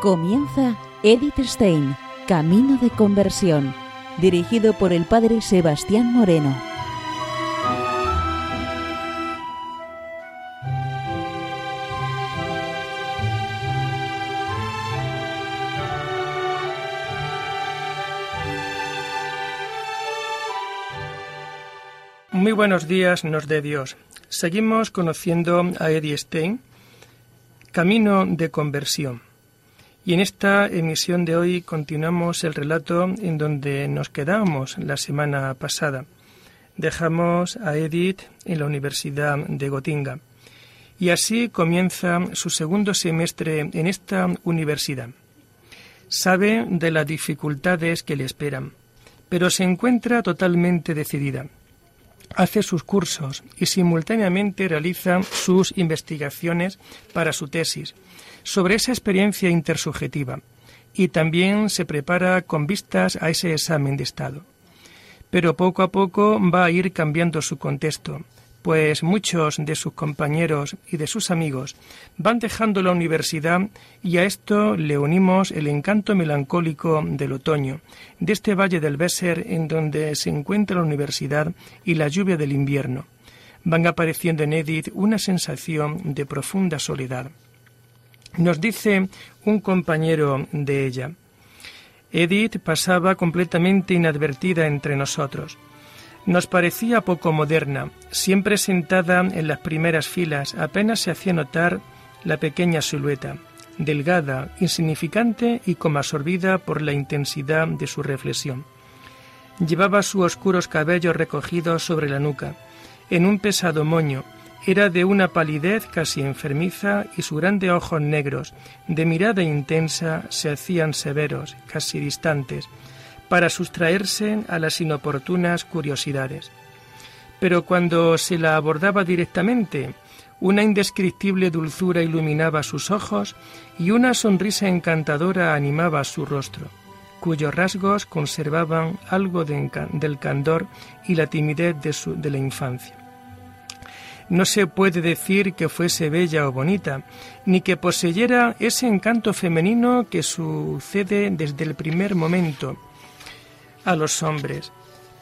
Comienza Edith Stein, Camino de Conversión, dirigido por el padre Sebastián Moreno. Muy buenos días, nos de Dios. Seguimos conociendo a Edith Stein, Camino de Conversión. Y en esta emisión de hoy continuamos el relato en donde nos quedamos la semana pasada. Dejamos a Edith en la Universidad de Gotinga. Y así comienza su segundo semestre en esta universidad. Sabe de las dificultades que le esperan, pero se encuentra totalmente decidida. Hace sus cursos y simultáneamente realiza sus investigaciones para su tesis sobre esa experiencia intersubjetiva y también se prepara con vistas a ese examen de Estado. Pero poco a poco va a ir cambiando su contexto, pues muchos de sus compañeros y de sus amigos van dejando la universidad y a esto le unimos el encanto melancólico del otoño, de este valle del Besser en donde se encuentra la universidad y la lluvia del invierno. Van apareciendo en Edith una sensación de profunda soledad. Nos dice un compañero de ella, Edith pasaba completamente inadvertida entre nosotros. Nos parecía poco moderna, siempre sentada en las primeras filas, apenas se hacía notar la pequeña silueta, delgada, insignificante y como absorbida por la intensidad de su reflexión. Llevaba sus oscuros cabellos recogidos sobre la nuca, en un pesado moño, era de una palidez casi enfermiza y sus grandes ojos negros, de mirada intensa, se hacían severos, casi distantes, para sustraerse a las inoportunas curiosidades. Pero cuando se la abordaba directamente, una indescriptible dulzura iluminaba sus ojos y una sonrisa encantadora animaba su rostro, cuyos rasgos conservaban algo del candor y la timidez de, la infancia. No se puede decir que fuese bella o bonita, ni que poseyera ese encanto femenino que sucede desde el primer momento a los hombres,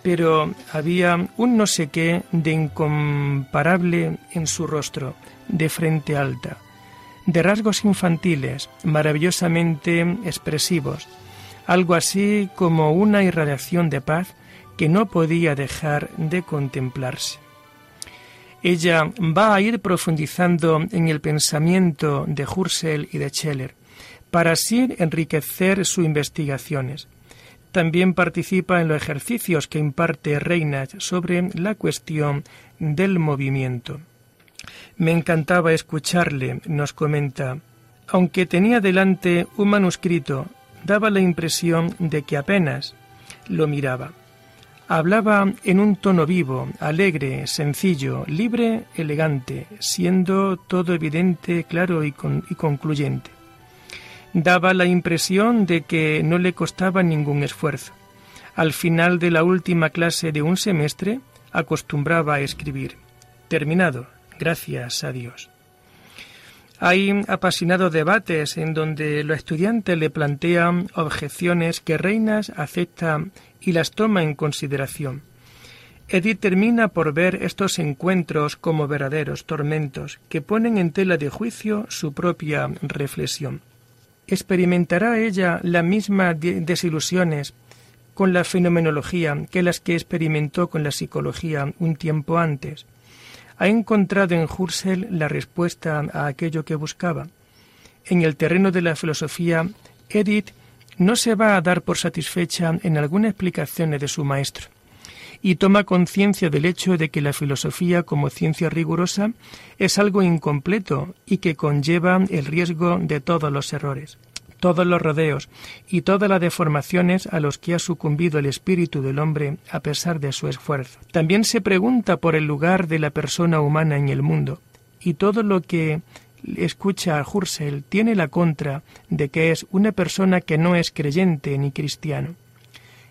pero había un no sé qué de incomparable en su rostro, de frente alta, de rasgos infantiles, maravillosamente expresivos, algo así como una irradiación de paz que no podía dejar de contemplarse. Ella va a ir profundizando en el pensamiento de Husserl y de Scheller para así enriquecer sus investigaciones. También participa en los ejercicios que imparte Reinach sobre la cuestión del movimiento. Me encantaba escucharle, nos comenta. Aunque tenía delante un manuscrito, daba la impresión de que apenas lo miraba. Hablaba en un tono vivo, alegre, sencillo, libre, elegante, siendo todo evidente, claro y, concluyente. Daba la impresión de que no le costaba ningún esfuerzo. Al final de la última clase de un semestre acostumbraba a escribir. Terminado, gracias a Dios. Hay apasionados debates en donde los estudiantes le plantean objeciones que Reinas acepta y las toma en consideración. Edith termina por ver estos encuentros como verdaderos tormentos que ponen en tela de juicio su propia reflexión. ¿Experimentará ella las mismas desilusiones con la fenomenología que las que experimentó con la psicología un tiempo antes? ¿Ha encontrado en Husserl la respuesta a aquello que buscaba? En el terreno de la filosofía, Edith no se va a dar por satisfecha en algunas explicaciones de su maestro y toma conciencia del hecho de que la filosofía como ciencia rigurosa es algo incompleto y que conlleva el riesgo de todos los errores, todos los rodeos y todas las deformaciones a los que ha sucumbido el espíritu del hombre a pesar de su esfuerzo. También se pregunta por el lugar de la persona humana en el mundo y todo lo que escucha a Husserl tiene la contra de que es una persona que no es creyente ni cristiano.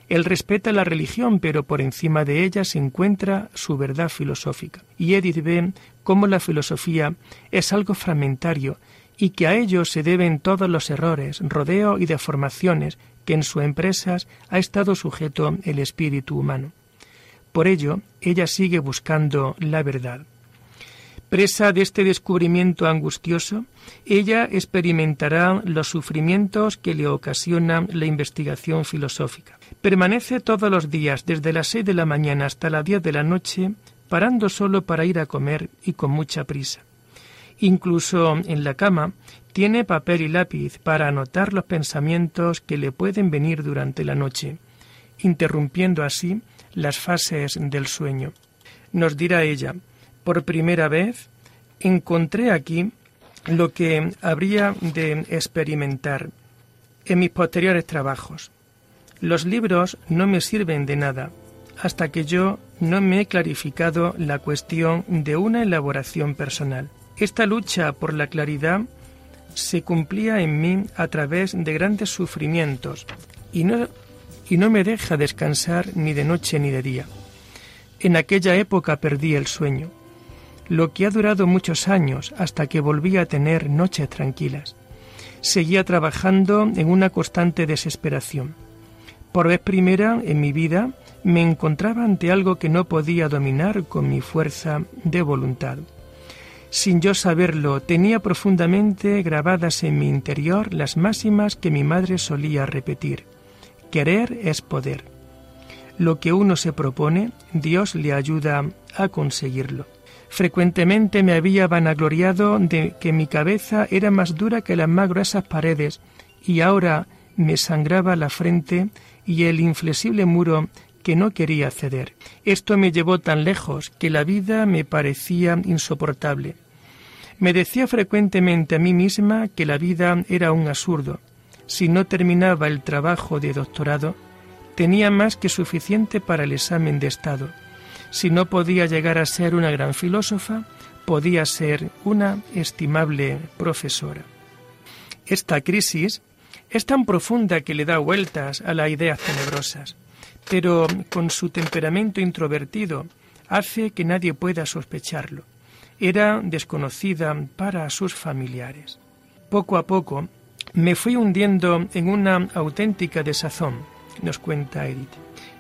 Él respeta la religión, pero por encima de ella se encuentra su verdad filosófica. Y Edith ve cómo la filosofía es algo fragmentario y que a ello se deben todos los errores, rodeos y deformaciones que en sus empresas ha estado sujeto el espíritu humano. Por ello, ella sigue buscando la verdad. Presa de este descubrimiento angustioso, ella experimentará los sufrimientos que le ocasiona la investigación filosófica. Permanece todos los días, desde las seis de la mañana hasta las diez de la noche, parando solo para ir a comer y con mucha prisa. Incluso en la cama tiene papel y lápiz para anotar los pensamientos que le pueden venir durante la noche, interrumpiendo así las fases del sueño. Nos dirá ella, por primera vez encontré aquí lo que habría de experimentar en mis posteriores trabajos. Los libros no me sirven de nada hasta que yo no me he clarificado la cuestión de una elaboración personal. Esta lucha por la claridad se cumplía en mí a través de grandes sufrimientos y no, y no me deja descansar ni de noche ni de día. En aquella época perdí el sueño lo que ha durado muchos años hasta que volví a tener noches tranquilas. Seguía trabajando en una constante desesperación. Por vez primera en mi vida me encontraba ante algo que no podía dominar con mi fuerza de voluntad. Sin yo saberlo, tenía profundamente grabadas en mi interior las máximas que mi madre solía repetir. Querer es poder. Lo que uno se propone, Dios le ayuda a conseguirlo. Frecuentemente me había vanagloriado de que mi cabeza era más dura que las más gruesas paredes, y ahora me sangraba la frente y el inflexible muro que no quería ceder. Esto me llevó tan lejos que la vida me parecía insoportable. Me decía frecuentemente a mí misma que la vida era un absurdo. Si no terminaba el trabajo de doctorado, tenía más que suficiente para el examen de Estado si no podía llegar a ser una gran filósofa, podía ser una estimable profesora. Esta crisis es tan profunda que le da vueltas a las ideas tenebrosas, pero con su temperamento introvertido hace que nadie pueda sospecharlo. Era desconocida para sus familiares. Poco a poco me fui hundiendo en una auténtica desazón, nos cuenta Edith.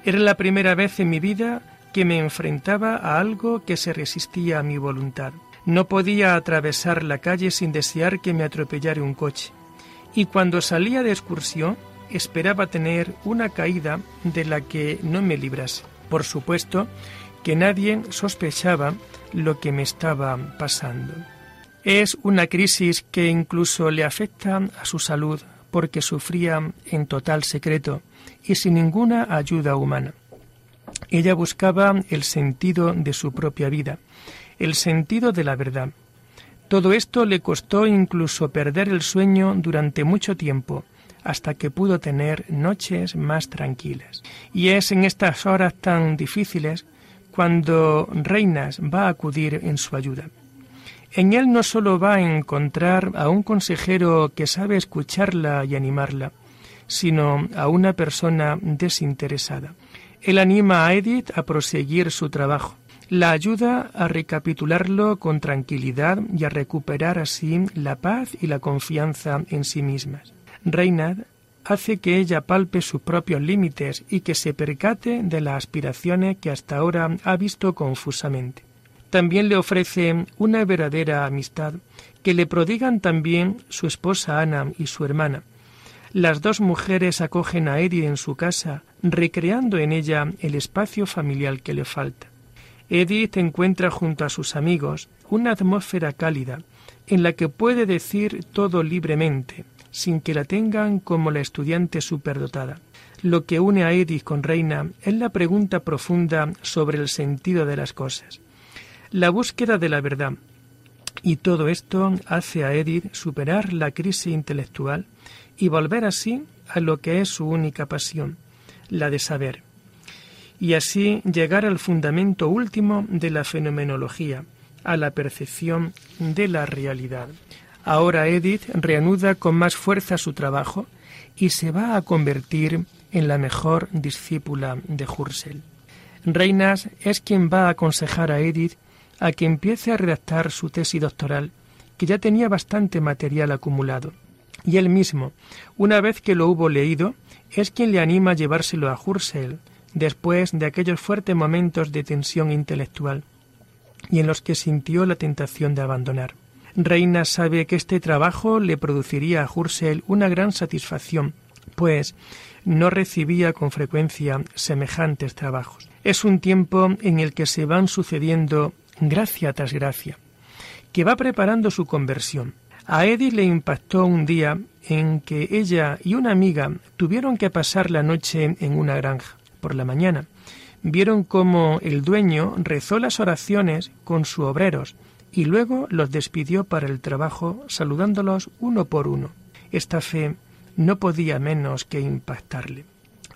Era la primera vez en mi vida que me enfrentaba a algo que se resistía a mi voluntad. No podía atravesar la calle sin desear que me atropellara un coche. Y cuando salía de excursión, esperaba tener una caída de la que no me librase. Por supuesto que nadie sospechaba lo que me estaba pasando. Es una crisis que incluso le afecta a su salud porque sufría en total secreto y sin ninguna ayuda humana. Ella buscaba el sentido de su propia vida, el sentido de la verdad. Todo esto le costó incluso perder el sueño durante mucho tiempo, hasta que pudo tener noches más tranquilas. Y es en estas horas tan difíciles cuando Reinas va a acudir en su ayuda. En él no sólo va a encontrar a un consejero que sabe escucharla y animarla, sino a una persona desinteresada. Él anima a Edith a proseguir su trabajo. La ayuda a recapitularlo con tranquilidad y a recuperar así la paz y la confianza en sí mismas. Reynard hace que ella palpe sus propios límites y que se percate de las aspiraciones que hasta ahora ha visto confusamente. También le ofrece una verdadera amistad que le prodigan también su esposa Ana y su hermana, las dos mujeres acogen a Edith en su casa, recreando en ella el espacio familiar que le falta. Edith encuentra junto a sus amigos una atmósfera cálida, en la que puede decir todo libremente, sin que la tengan como la estudiante superdotada. Lo que une a Edith con Reina es la pregunta profunda sobre el sentido de las cosas, la búsqueda de la verdad. Y todo esto hace a Edith superar la crisis intelectual y volver así a lo que es su única pasión, la de saber, y así llegar al fundamento último de la fenomenología, a la percepción de la realidad. Ahora Edith reanuda con más fuerza su trabajo y se va a convertir en la mejor discípula de Hursel. Reinas es quien va a aconsejar a Edith a que empiece a redactar su tesis doctoral que ya tenía bastante material acumulado. Y él mismo, una vez que lo hubo leído, es quien le anima a llevárselo a Hursel, después de aquellos fuertes momentos de tensión intelectual, y en los que sintió la tentación de abandonar. Reina sabe que este trabajo le produciría a Hursel una gran satisfacción, pues no recibía con frecuencia semejantes trabajos. Es un tiempo en el que se van sucediendo gracia tras gracia, que va preparando su conversión. A Edith le impactó un día en que ella y una amiga tuvieron que pasar la noche en una granja. Por la mañana vieron cómo el dueño rezó las oraciones con sus obreros y luego los despidió para el trabajo saludándolos uno por uno. Esta fe no podía menos que impactarle.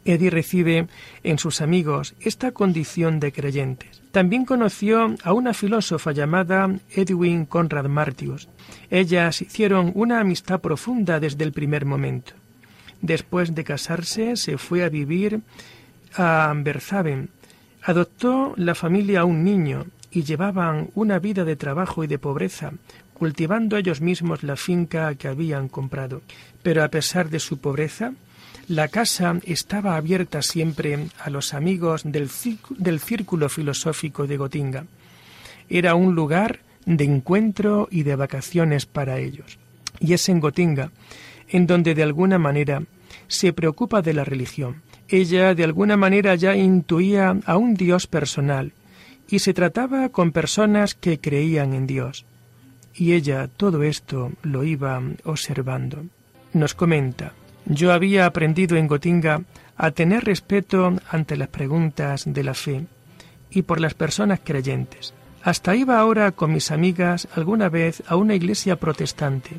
Eddie recibe en sus amigos esta condición de creyentes. También conoció a una filósofa llamada Edwin Conrad Martius. Ellas hicieron una amistad profunda desde el primer momento. Después de casarse, se fue a vivir a Berzaben. Adoptó la familia a un niño y llevaban una vida de trabajo y de pobreza, cultivando ellos mismos la finca que habían comprado. Pero a pesar de su pobreza, la casa estaba abierta siempre a los amigos del, del círculo filosófico de Gotinga. Era un lugar de encuentro y de vacaciones para ellos. Y es en Gotinga en donde de alguna manera se preocupa de la religión. Ella de alguna manera ya intuía a un Dios personal y se trataba con personas que creían en Dios. Y ella todo esto lo iba observando. Nos comenta, yo había aprendido en Gotinga a tener respeto ante las preguntas de la fe y por las personas creyentes. Hasta iba ahora con mis amigas alguna vez a una iglesia protestante,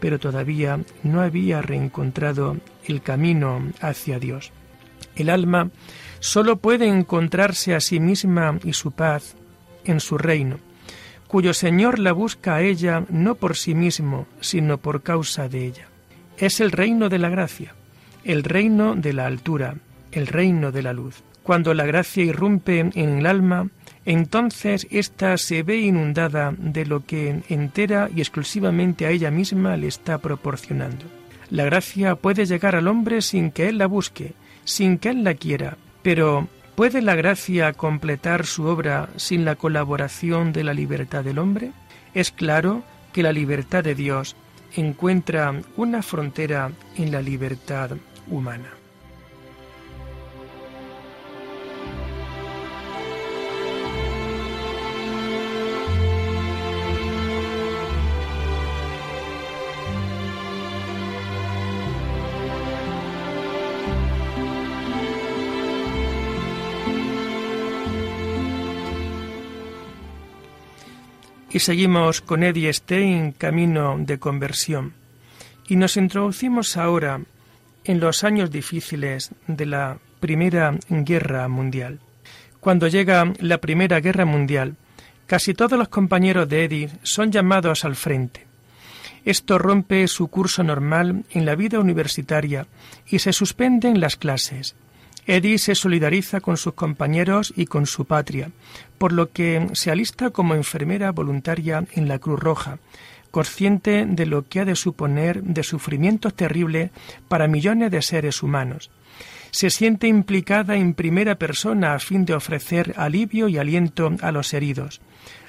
pero todavía no había reencontrado el camino hacia Dios. El alma sólo puede encontrarse a sí misma y su paz en su reino, cuyo Señor la busca a ella no por sí mismo, sino por causa de ella. Es el reino de la gracia, el reino de la altura, el reino de la luz. Cuando la gracia irrumpe en el alma, entonces ésta se ve inundada de lo que entera y exclusivamente a ella misma le está proporcionando. La gracia puede llegar al hombre sin que él la busque, sin que él la quiera, pero ¿puede la gracia completar su obra sin la colaboración de la libertad del hombre? Es claro que la libertad de Dios encuentra una frontera en la libertad humana. Y seguimos con Eddie Stein, Camino de Conversión. Y nos introducimos ahora en los años difíciles de la Primera Guerra Mundial. Cuando llega la Primera Guerra Mundial, casi todos los compañeros de Eddie son llamados al frente. Esto rompe su curso normal en la vida universitaria y se suspenden las clases. Eddie se solidariza con sus compañeros y con su patria, por lo que se alista como enfermera voluntaria en la Cruz Roja, consciente de lo que ha de suponer de sufrimientos terribles para millones de seres humanos. Se siente implicada en primera persona a fin de ofrecer alivio y aliento a los heridos.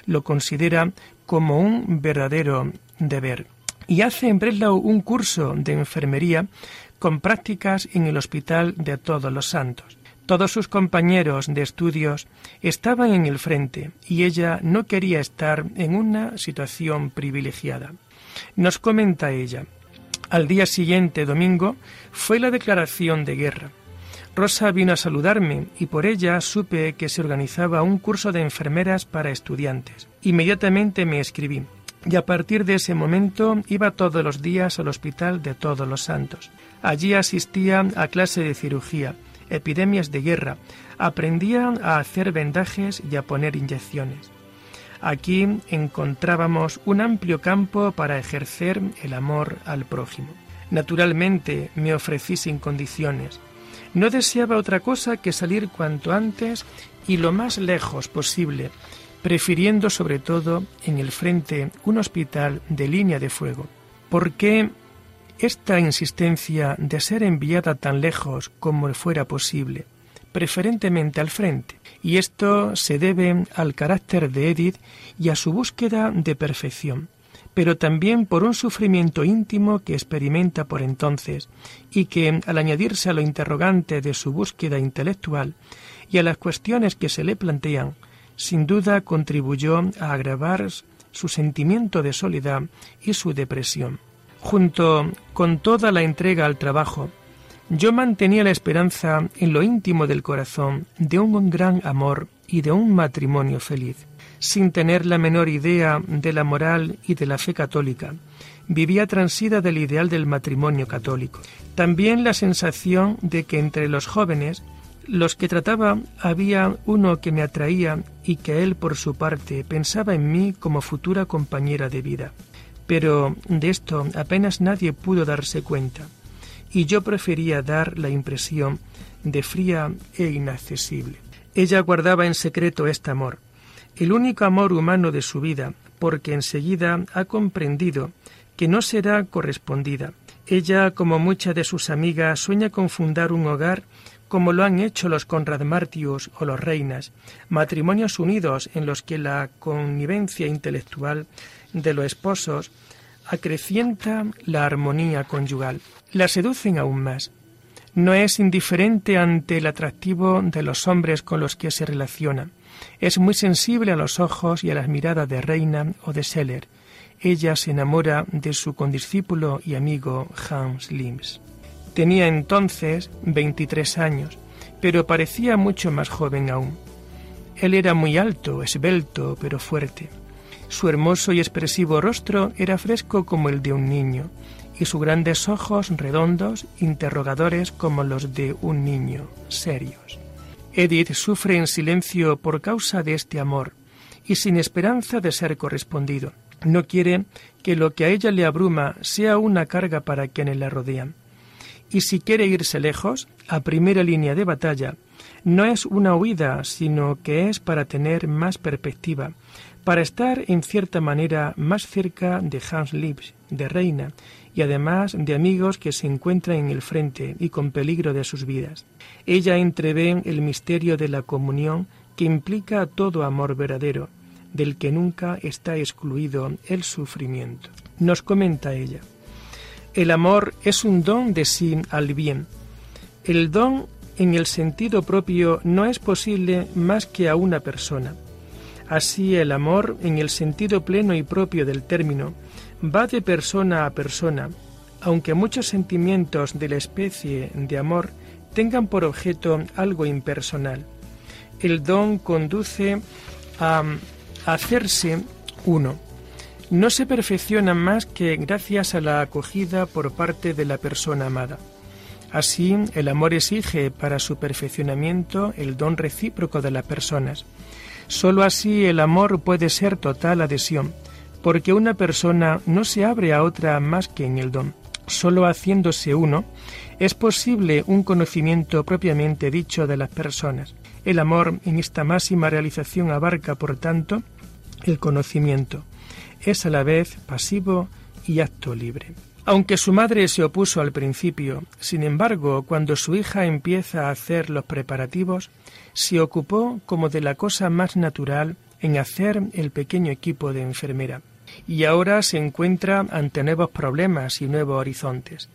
Lo considera como un verdadero deber. Y hace en Breslau un curso de enfermería con prácticas en el Hospital de Todos los Santos. Todos sus compañeros de estudios estaban en el frente y ella no quería estar en una situación privilegiada. Nos comenta ella. Al día siguiente, domingo, fue la declaración de guerra. Rosa vino a saludarme y por ella supe que se organizaba un curso de enfermeras para estudiantes. Inmediatamente me escribí y a partir de ese momento iba todos los días al hospital de todos los santos. Allí asistía a clase de cirugía, epidemias de guerra, aprendía a hacer vendajes y a poner inyecciones. Aquí encontrábamos un amplio campo para ejercer el amor al prójimo. Naturalmente me ofrecí sin condiciones. No deseaba otra cosa que salir cuanto antes y lo más lejos posible, prefiriendo sobre todo en el frente un hospital de línea de fuego. ¿Por qué esta insistencia de ser enviada tan lejos como fuera posible, preferentemente al frente? Y esto se debe al carácter de Edith y a su búsqueda de perfección pero también por un sufrimiento íntimo que experimenta por entonces y que, al añadirse a lo interrogante de su búsqueda intelectual y a las cuestiones que se le plantean, sin duda contribuyó a agravar su sentimiento de soledad y su depresión. Junto con toda la entrega al trabajo, yo mantenía la esperanza en lo íntimo del corazón de un gran amor y de un matrimonio feliz sin tener la menor idea de la moral y de la fe católica. Vivía transida del ideal del matrimonio católico. También la sensación de que entre los jóvenes, los que trataba, había uno que me atraía y que él, por su parte, pensaba en mí como futura compañera de vida. Pero de esto apenas nadie pudo darse cuenta, y yo prefería dar la impresión de fría e inaccesible. Ella guardaba en secreto este amor, el único amor humano de su vida, porque enseguida ha comprendido que no será correspondida. Ella, como muchas de sus amigas, sueña con fundar un hogar como lo han hecho los Conrad Martius o los Reinas, matrimonios unidos en los que la connivencia intelectual de los esposos acrecienta la armonía conyugal. La seducen aún más. No es indiferente ante el atractivo de los hombres con los que se relaciona. Es muy sensible a los ojos y a las miradas de Reina o de Seller. Ella se enamora de su condiscípulo y amigo Hans Lims. Tenía entonces 23 años, pero parecía mucho más joven aún. Él era muy alto, esbelto, pero fuerte. Su hermoso y expresivo rostro era fresco como el de un niño, y sus grandes ojos redondos, interrogadores como los de un niño, serios. Edith sufre en silencio por causa de este amor y sin esperanza de ser correspondido. No quiere que lo que a ella le abruma sea una carga para quienes la rodean. Y si quiere irse lejos, a primera línea de batalla, no es una huida, sino que es para tener más perspectiva, para estar en cierta manera más cerca de Hans Lips, de Reina, y además de amigos que se encuentran en el frente y con peligro de sus vidas. Ella entrevé el misterio de la comunión que implica todo amor verdadero, del que nunca está excluido el sufrimiento. Nos comenta ella. El amor es un don de sí al bien. El don en el sentido propio no es posible más que a una persona. Así el amor, en el sentido pleno y propio del término, va de persona a persona, aunque muchos sentimientos de la especie de amor tengan por objeto algo impersonal. El don conduce a hacerse uno. No se perfecciona más que gracias a la acogida por parte de la persona amada. Así, el amor exige para su perfeccionamiento el don recíproco de las personas. Solo así el amor puede ser total adhesión, porque una persona no se abre a otra más que en el don. Solo haciéndose uno es posible un conocimiento propiamente dicho de las personas. El amor en esta máxima realización abarca, por tanto, el conocimiento. Es a la vez pasivo y acto libre. Aunque su madre se opuso al principio, sin embargo, cuando su hija empieza a hacer los preparativos, se ocupó como de la cosa más natural en hacer el pequeño equipo de enfermera y ahora se encuentra ante nuevos problemas y nuevos horizontes.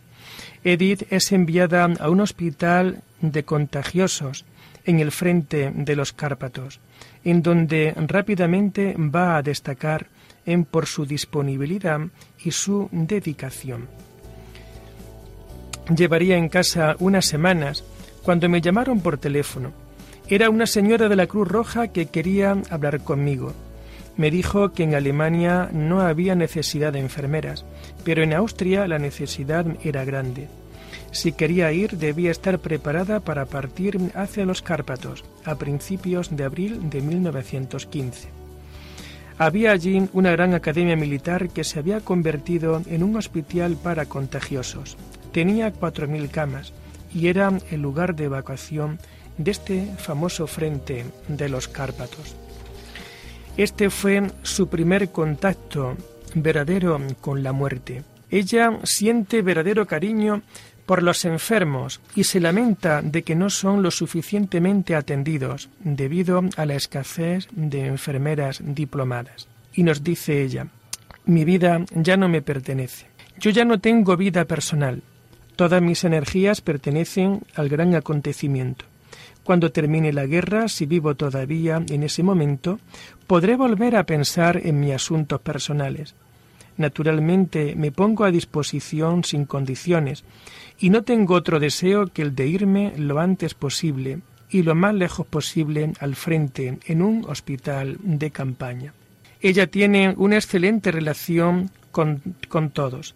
Edith es enviada a un hospital de contagiosos en el frente de los Cárpatos, en donde rápidamente va a destacar en por su disponibilidad y su dedicación. Llevaría en casa unas semanas cuando me llamaron por teléfono. Era una señora de la Cruz Roja que quería hablar conmigo. Me dijo que en Alemania no había necesidad de enfermeras, pero en Austria la necesidad era grande. Si quería ir, debía estar preparada para partir hacia los Cárpatos a principios de abril de 1915. Había allí una gran academia militar que se había convertido en un hospital para contagiosos. Tenía 4.000 camas y era el lugar de evacuación de este famoso frente de los Cárpatos Este fue su primer contacto verdadero con la muerte. Ella siente verdadero cariño por los enfermos y se lamenta de que no son lo suficientemente atendidos debido a la escasez de enfermeras diplomadas. Y nos dice ella, mi vida ya no me pertenece. Yo ya no tengo vida personal. Todas mis energías pertenecen al gran acontecimiento. Cuando termine la guerra, si vivo todavía en ese momento, podré volver a pensar en mis asuntos personales. Naturalmente me pongo a disposición sin condiciones y no tengo otro deseo que el de irme lo antes posible y lo más lejos posible al frente en un hospital de campaña. Ella tiene una excelente relación con, con todos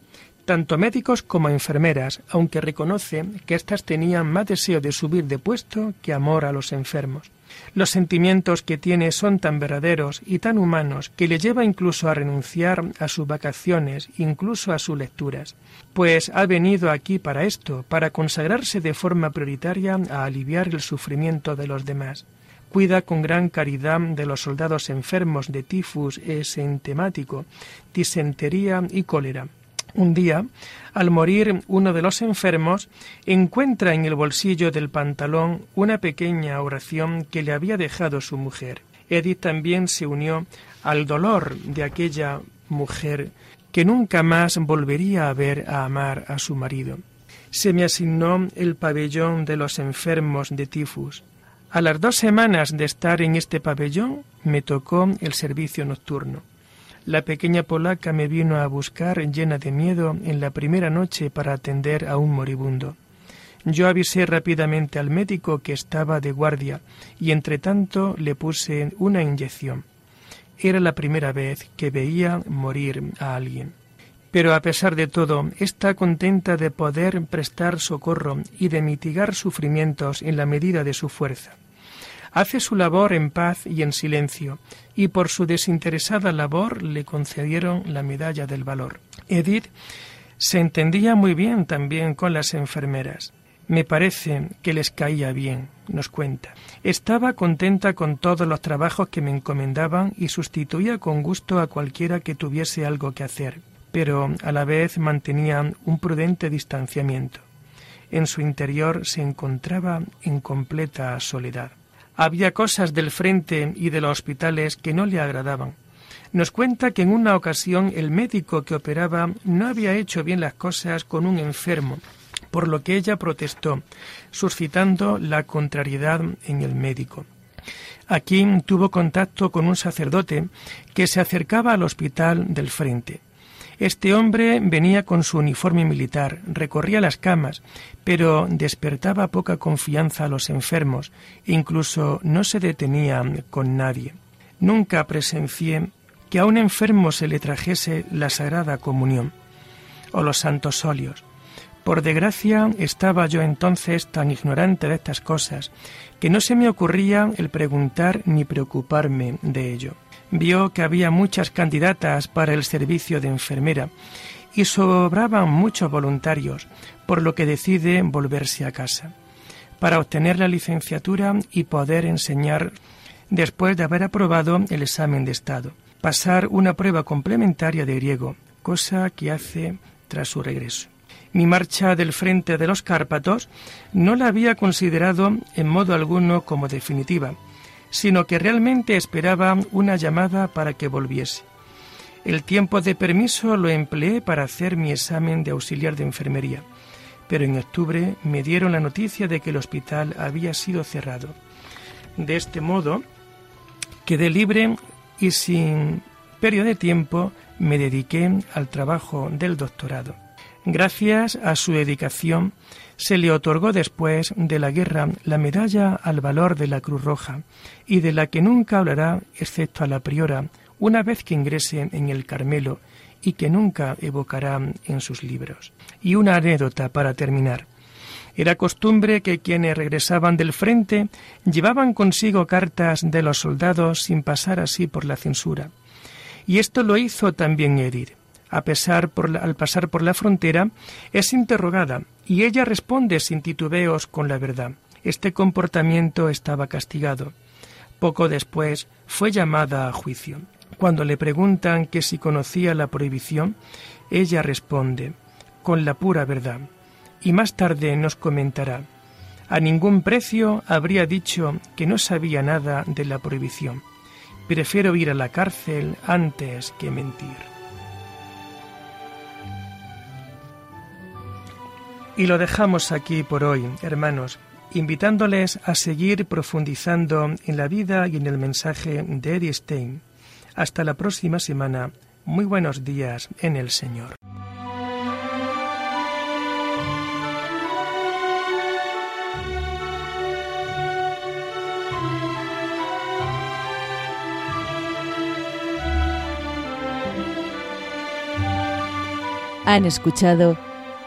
tanto médicos como enfermeras, aunque reconoce que éstas tenían más deseo de subir de puesto que amor a los enfermos. Los sentimientos que tiene son tan verdaderos y tan humanos que le lleva incluso a renunciar a sus vacaciones, incluso a sus lecturas, pues ha venido aquí para esto, para consagrarse de forma prioritaria a aliviar el sufrimiento de los demás. Cuida con gran caridad de los soldados enfermos de tifus esentemático, disentería y cólera un día, al morir uno de los enfermos, encuentra en el bolsillo del pantalón una pequeña oración que le había dejado su mujer. Edith también se unió al dolor de aquella mujer que nunca más volvería a ver a amar a su marido. Se me asignó el pabellón de los enfermos de tifus. A las dos semanas de estar en este pabellón me tocó el servicio nocturno. La pequeña polaca me vino a buscar llena de miedo en la primera noche para atender a un moribundo. Yo avisé rápidamente al médico que estaba de guardia y entre tanto le puse una inyección. Era la primera vez que veía morir a alguien. Pero a pesar de todo, está contenta de poder prestar socorro y de mitigar sufrimientos en la medida de su fuerza hace su labor en paz y en silencio, y por su desinteresada labor le concedieron la medalla del valor. Edith se entendía muy bien también con las enfermeras. Me parece que les caía bien, nos cuenta. Estaba contenta con todos los trabajos que me encomendaban y sustituía con gusto a cualquiera que tuviese algo que hacer, pero a la vez mantenía un prudente distanciamiento. En su interior se encontraba en completa soledad. Había cosas del frente y de los hospitales que no le agradaban. Nos cuenta que en una ocasión el médico que operaba no había hecho bien las cosas con un enfermo, por lo que ella protestó, suscitando la contrariedad en el médico. Aquí tuvo contacto con un sacerdote que se acercaba al hospital del frente. Este hombre venía con su uniforme militar, recorría las camas, pero despertaba poca confianza a los enfermos, e incluso no se detenía con nadie. Nunca presencié que a un enfermo se le trajese la Sagrada Comunión o los santos óleos. Por desgracia estaba yo entonces tan ignorante de estas cosas que no se me ocurría el preguntar ni preocuparme de ello vio que había muchas candidatas para el servicio de enfermera y sobraban muchos voluntarios, por lo que decide volverse a casa, para obtener la licenciatura y poder enseñar después de haber aprobado el examen de Estado, pasar una prueba complementaria de griego, cosa que hace tras su regreso. Mi marcha del frente de los Cárpatos no la había considerado en modo alguno como definitiva, sino que realmente esperaba una llamada para que volviese. El tiempo de permiso lo empleé para hacer mi examen de auxiliar de enfermería, pero en octubre me dieron la noticia de que el hospital había sido cerrado. De este modo, quedé libre y sin periodo de tiempo me dediqué al trabajo del doctorado. Gracias a su dedicación, se le otorgó después de la guerra la medalla al valor de la Cruz Roja, y de la que nunca hablará excepto a la priora una vez que ingrese en el Carmelo y que nunca evocará en sus libros. Y una anécdota para terminar. Era costumbre que quienes regresaban del frente llevaban consigo cartas de los soldados sin pasar así por la censura. Y esto lo hizo también Edith a pesar por al pasar por la frontera, es interrogada y ella responde sin titubeos con la verdad. Este comportamiento estaba castigado. Poco después fue llamada a juicio. Cuando le preguntan que si conocía la prohibición, ella responde, con la pura verdad. Y más tarde nos comentará, a ningún precio habría dicho que no sabía nada de la prohibición. Prefiero ir a la cárcel antes que mentir. Y lo dejamos aquí por hoy, hermanos, invitándoles a seguir profundizando en la vida y en el mensaje de Eddie Stein. Hasta la próxima semana. Muy buenos días en el Señor. Han escuchado